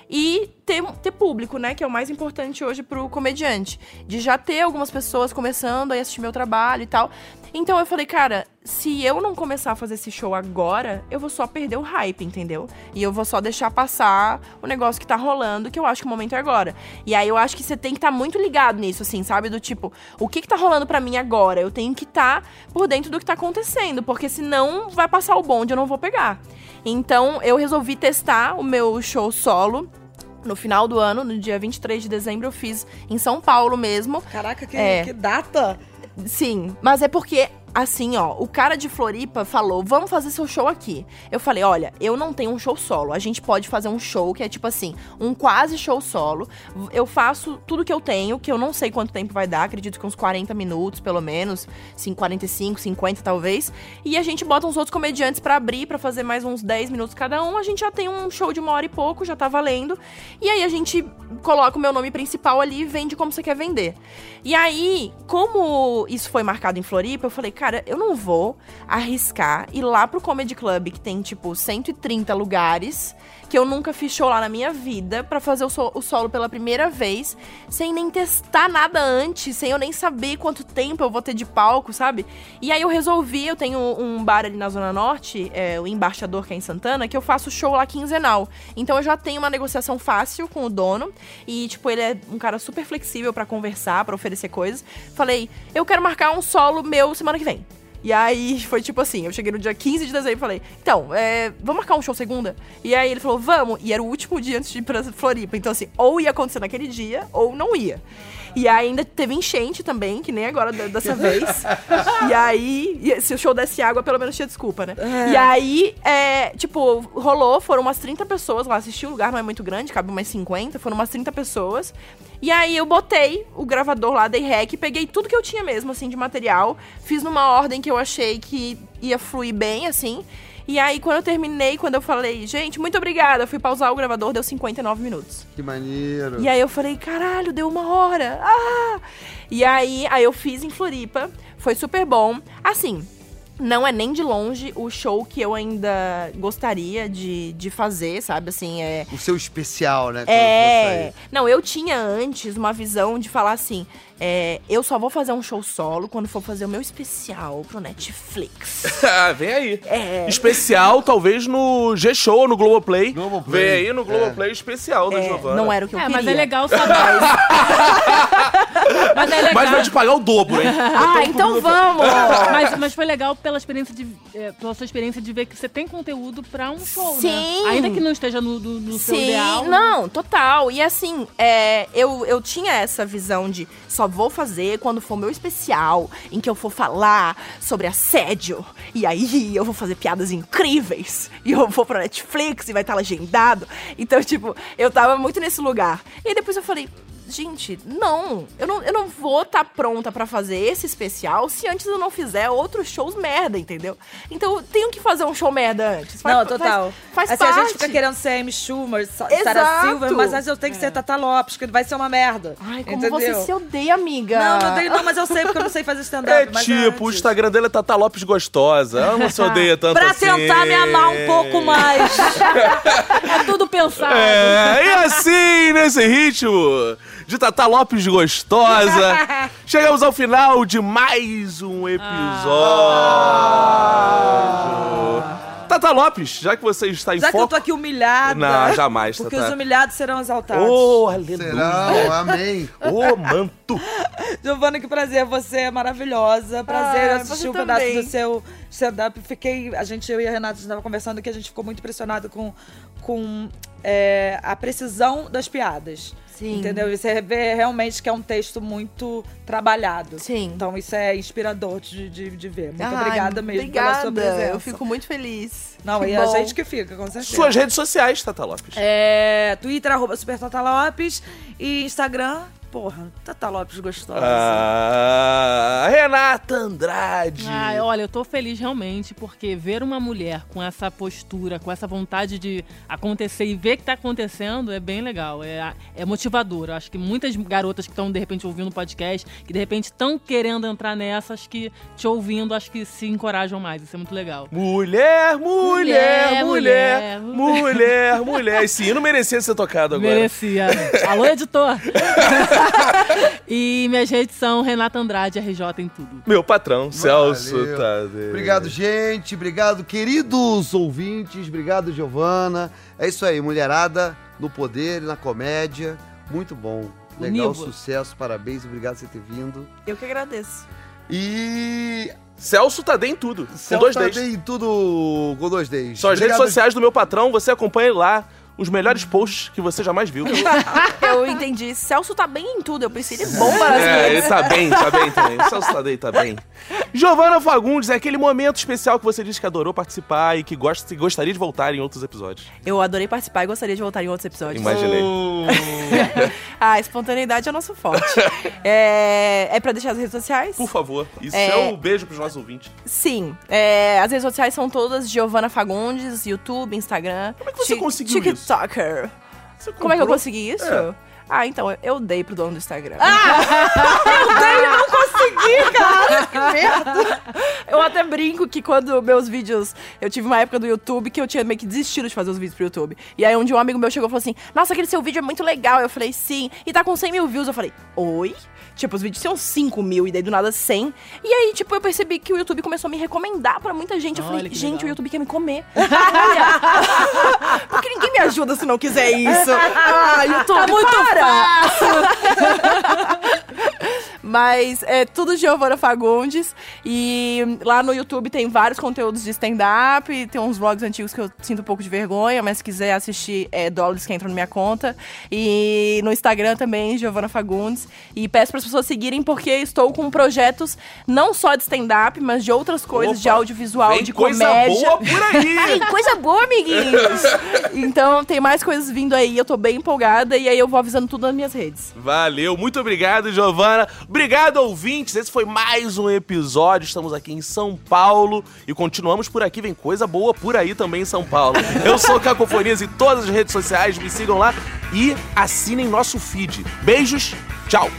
Speaker 5: E ter, ter público, né? Que é o mais importante hoje pro comediante. De já ter algumas pessoas começando a assistir meu trabalho e tal. Então eu falei, cara, se eu não começar a fazer esse show agora, eu vou só perder o hype, entendeu? E eu vou só deixar passar o negócio que tá rolando, que eu acho que o momento é agora. E aí eu acho que você tem que estar muito ligado nisso, assim, sabe? Do tipo, o que que tá rolando pra mim agora? Eu tenho que estar por dentro do que tá acontecendo, porque senão vai passar o bonde, eu não vou pegar. Então eu resolvi testar o meu show solo. No final do ano, no dia 23 de dezembro, eu fiz em São Paulo mesmo.
Speaker 3: Caraca, que,
Speaker 5: É.
Speaker 3: que data!
Speaker 5: Sim, mas é porque, assim, ó, o cara de Floripa falou: vamos fazer seu show aqui. Eu falei: olha, eu não tenho um show solo. A gente pode fazer um show que é tipo assim, um quase show solo. Eu faço tudo que eu tenho, que eu não sei quanto tempo vai dar, acredito que uns 40 minutos, pelo menos. Sim, 45, 50 talvez. E a gente bota uns outros comediantes pra abrir, pra fazer mais uns 10 minutos cada um. A gente já tem um show de uma hora e pouco, já tá valendo. E aí a gente coloca o meu nome principal ali e vende como você quer vender. E aí, como isso foi marcado em Floripa, eu falei, cara, eu não vou arriscar ir lá pro Comedy Club, que tem, tipo, 130 lugares, que eu nunca fiz show lá na minha vida, pra fazer o, so- o solo pela primeira vez, sem nem testar nada antes, sem eu nem saber quanto tempo eu vou ter de palco, sabe? E aí eu resolvi, eu tenho um bar ali na Zona Norte, é, o Embaixador, que é em Santana, que eu faço show lá quinzenal. Então eu já tenho uma negociação fácil com o dono, e, tipo, ele é um cara super flexível pra conversar, pra oferecer coisas. Falei, eu quero marcar um solo meu semana que vem. E aí foi tipo assim, eu cheguei no dia 15 de dezembro e falei, então, é, vamos marcar um show segunda? E aí ele falou, vamos. E era o último dia antes de ir pra Floripa. Então, assim, ou ia acontecer naquele dia, ou não ia. E aí ainda teve enchente também, que nem agora dessa vez. e aí, se o show desse água, pelo menos tinha desculpa, né? E aí, é, tipo, rolou, foram umas 30 pessoas lá assistir, o lugar não é muito grande, cabe umas 50, foram umas 30 pessoas. E aí eu botei o gravador lá, dei rec, peguei tudo que eu tinha mesmo, assim, de material, fiz numa ordem que eu achei que ia fluir bem, assim. E aí, quando eu terminei, quando eu falei, gente, muito obrigada, eu fui pausar o gravador, deu 59 minutos.
Speaker 2: Que maneiro.
Speaker 5: E aí eu falei, caralho, deu uma hora. Ah! E aí, aí eu fiz em Floripa, foi super bom. Assim, não é nem de longe o show que eu ainda gostaria de, de fazer, sabe? Assim, é.
Speaker 2: O seu especial, né?
Speaker 5: É. Não, eu tinha antes uma visão de falar assim: é, eu só vou fazer um show solo quando for fazer o meu especial pro Netflix.
Speaker 1: Ah, vem aí.
Speaker 5: É.
Speaker 1: Especial, talvez no G-Show ou no Globoplay.
Speaker 2: Globoplay.
Speaker 1: Vem aí no Globoplay especial da
Speaker 5: É,
Speaker 1: Giovanna.
Speaker 5: não era o que eu
Speaker 4: É,
Speaker 5: queria.
Speaker 4: mas é legal saber. mas é legal.
Speaker 1: Mas vai te pagar o dobro, hein?
Speaker 5: Ah, então vamos!
Speaker 4: Mas, mas foi legal pela experiência de, é, pela sua experiência de ver que você tem conteúdo pra um show, né?
Speaker 5: Sim.
Speaker 4: Ainda que não esteja no, no, no seu
Speaker 5: Sim,
Speaker 4: ideal. né?
Speaker 5: não, total. E assim, é, eu, eu tinha essa visão de só vou fazer quando for meu especial, em que eu for falar sobre assédio. E aí eu vou fazer piadas incríveis. E eu vou pra Netflix e vai estar legendado. Então, tipo, eu tava muito nesse lugar. E depois eu falei. Gente, não, eu não, eu não vou estar pronta pra fazer esse especial se antes eu não fizer outros shows merda, entendeu? Então eu tenho que fazer um show merda antes. Faz-
Speaker 3: Não, total.
Speaker 5: Faz, faz
Speaker 3: assim,
Speaker 5: parte.
Speaker 3: a gente fica querendo ser Amy Schumer,
Speaker 5: Exato.
Speaker 3: Sarah Silver, mas às vezes eu tenho que ser Tata Lopes, que vai ser uma merda.
Speaker 5: Ai, como
Speaker 3: entendeu?
Speaker 5: você se odeia, amiga.
Speaker 3: Não, não odeio não, mas eu sei porque eu não sei fazer stand-up.
Speaker 1: É
Speaker 3: mas
Speaker 1: tipo, o
Speaker 3: antes.
Speaker 1: Instagram dele é Tata Lopes gostosa. Ela não se odeia tanto
Speaker 3: Pra
Speaker 1: assim.
Speaker 3: tentar me amar um pouco mais.
Speaker 4: É tudo pensado.
Speaker 1: É, e assim, nesse ritmo de Tata Lopes gostosa, chegamos ao final de mais um episódio. Tata Lopes, já que você está em
Speaker 3: Já que eu
Speaker 1: foco...
Speaker 3: tô aqui humilhada.
Speaker 1: Não, jamais,
Speaker 3: Porque
Speaker 1: Tatá.
Speaker 3: os humilhados serão exaltados.
Speaker 1: Oh, aleluia.
Speaker 2: Serão, amém.
Speaker 1: Ô, manto.
Speaker 3: Giovana, que prazer. Você é maravilhosa. Prazer
Speaker 5: Ah,
Speaker 3: assistir um pedaço do seu stand-up. Fiquei. A gente, eu e a Renata, a gente tava conversando que a gente ficou muito impressionado com, com é, a precisão das piadas.
Speaker 5: Sim.
Speaker 3: Entendeu? E Você vê realmente que é um texto muito trabalhado.
Speaker 5: Sim.
Speaker 3: Então isso é inspirador de, de, de ver. Muito
Speaker 5: Ai,
Speaker 3: obrigada mesmo
Speaker 5: obrigada.
Speaker 3: pela sua presença.
Speaker 5: Eu fico muito feliz.
Speaker 3: Não,
Speaker 5: Que
Speaker 3: e a
Speaker 5: bom.
Speaker 3: gente que fica, com certeza.
Speaker 1: Suas redes sociais, Tata Lopes.
Speaker 3: É, Twitter, arroba Super Tata Lopes. E Instagram, porra, Tata Lopes gostosa.
Speaker 1: Ah, Renata Andrade.
Speaker 4: Ai, olha, eu tô feliz realmente, porque ver uma mulher com essa postura, com essa vontade de acontecer e ver que tá acontecendo é bem legal. É, é motivador. Eu acho que muitas garotas que estão, de repente, ouvindo o podcast, que de repente estão querendo entrar nessa, acho que te ouvindo, acho que se encorajam mais. Isso é muito legal.
Speaker 1: Mulher, mulher, mulher,
Speaker 4: Mulher,
Speaker 1: mulher, mulher. Esse hino merecia ser tocado agora.
Speaker 4: Merecia. Alô, editor! e minhas redes são Renata Andrade, RJ em tudo.
Speaker 1: Meu patrão, Celso
Speaker 2: Valeu.
Speaker 1: Tadeu.
Speaker 2: Obrigado, gente. Obrigado, queridos ouvintes. Obrigado, Giovana. É isso aí, mulherada no poder e na comédia. Muito bom. Legal, sucesso, parabéns. Obrigado por você ter vindo.
Speaker 5: Eu que agradeço.
Speaker 2: E.
Speaker 1: Celso Tadeu em tudo. Com
Speaker 2: Celso
Speaker 1: dois
Speaker 2: tá
Speaker 1: Ds.
Speaker 2: em tudo com dois Ds.
Speaker 1: São as redes sociais do meu patrão, você acompanha lá os melhores posts que você jamais viu.
Speaker 5: Eu entendi. Celso tá bem em tudo. Eu pensei, ele bomba nas
Speaker 1: É, ele tá bem, tá bem também. O Celso Tadeu tá bem. Giovana Fagundes, é aquele momento especial que você disse que adorou participar e que gosta, gostaria de voltar em outros episódios.
Speaker 5: Eu adorei participar e gostaria de voltar em outros episódios.
Speaker 1: Imaginei.
Speaker 5: Ah, espontaneidade é o nosso forte. é, é pra deixar as redes sociais?
Speaker 1: Por favor, isso
Speaker 5: É.
Speaker 1: é um beijo pros nossos ouvintes.
Speaker 5: Sim. é, as redes sociais são todas Giovana Fagundes, YouTube, Instagram.
Speaker 1: Como é que você conseguiu isso? Você
Speaker 5: Como é que eu consegui isso?
Speaker 1: É.
Speaker 5: Ah, então, eu- eu dei pro dono do Instagram. Eu até brinco que quando meus vídeos. Eu tive uma época do YouTube que eu tinha meio que desistido de fazer os vídeos pro YouTube. E aí um dia um amigo meu chegou e falou assim: Nossa, aquele seu vídeo é muito legal. Eu falei, sim. E tá com 100 mil views. Eu falei, oi? Tipo, os vídeos tinham 5 mil e daí do nada 100. E aí, tipo, eu percebi que o YouTube começou a me recomendar pra muita gente. Eu
Speaker 4: Olha
Speaker 5: falei,
Speaker 4: que
Speaker 5: gente,
Speaker 4: legal.
Speaker 5: o YouTube quer me comer. Olha. Porque ninguém me ajuda se não quiser isso. Ah, YouTube, tá muito para! Mas é tudo Giovana Fagundes. E lá no YouTube tem vários conteúdos de stand-up. Tem uns vlogs antigos que eu sinto um pouco de vergonha, mas se quiser assistir, é dólares que entram na minha conta. E no Instagram também, Giovana Fagundes. E peço para as pessoas seguirem, porque estou com projetos não só de stand-up, mas de outras coisas,
Speaker 1: Opa,
Speaker 5: de audiovisual, de
Speaker 1: coisa
Speaker 5: comédia.
Speaker 1: boa por aí.
Speaker 5: Ai, coisa boa, amiguinhos! então, tem mais coisas vindo aí, eu tô bem empolgada e aí eu vou avisando tudo nas minhas redes.
Speaker 1: Valeu, muito obrigado, Giovana. Obrigado, ouvintes. Esse foi mais um episódio. Estamos aqui em São Paulo e continuamos por aqui. Vem coisa boa por aí também em São Paulo. Eu sou Cacofonias em todas as redes sociais. Me sigam lá e assinem nosso feed. Beijos, tchau.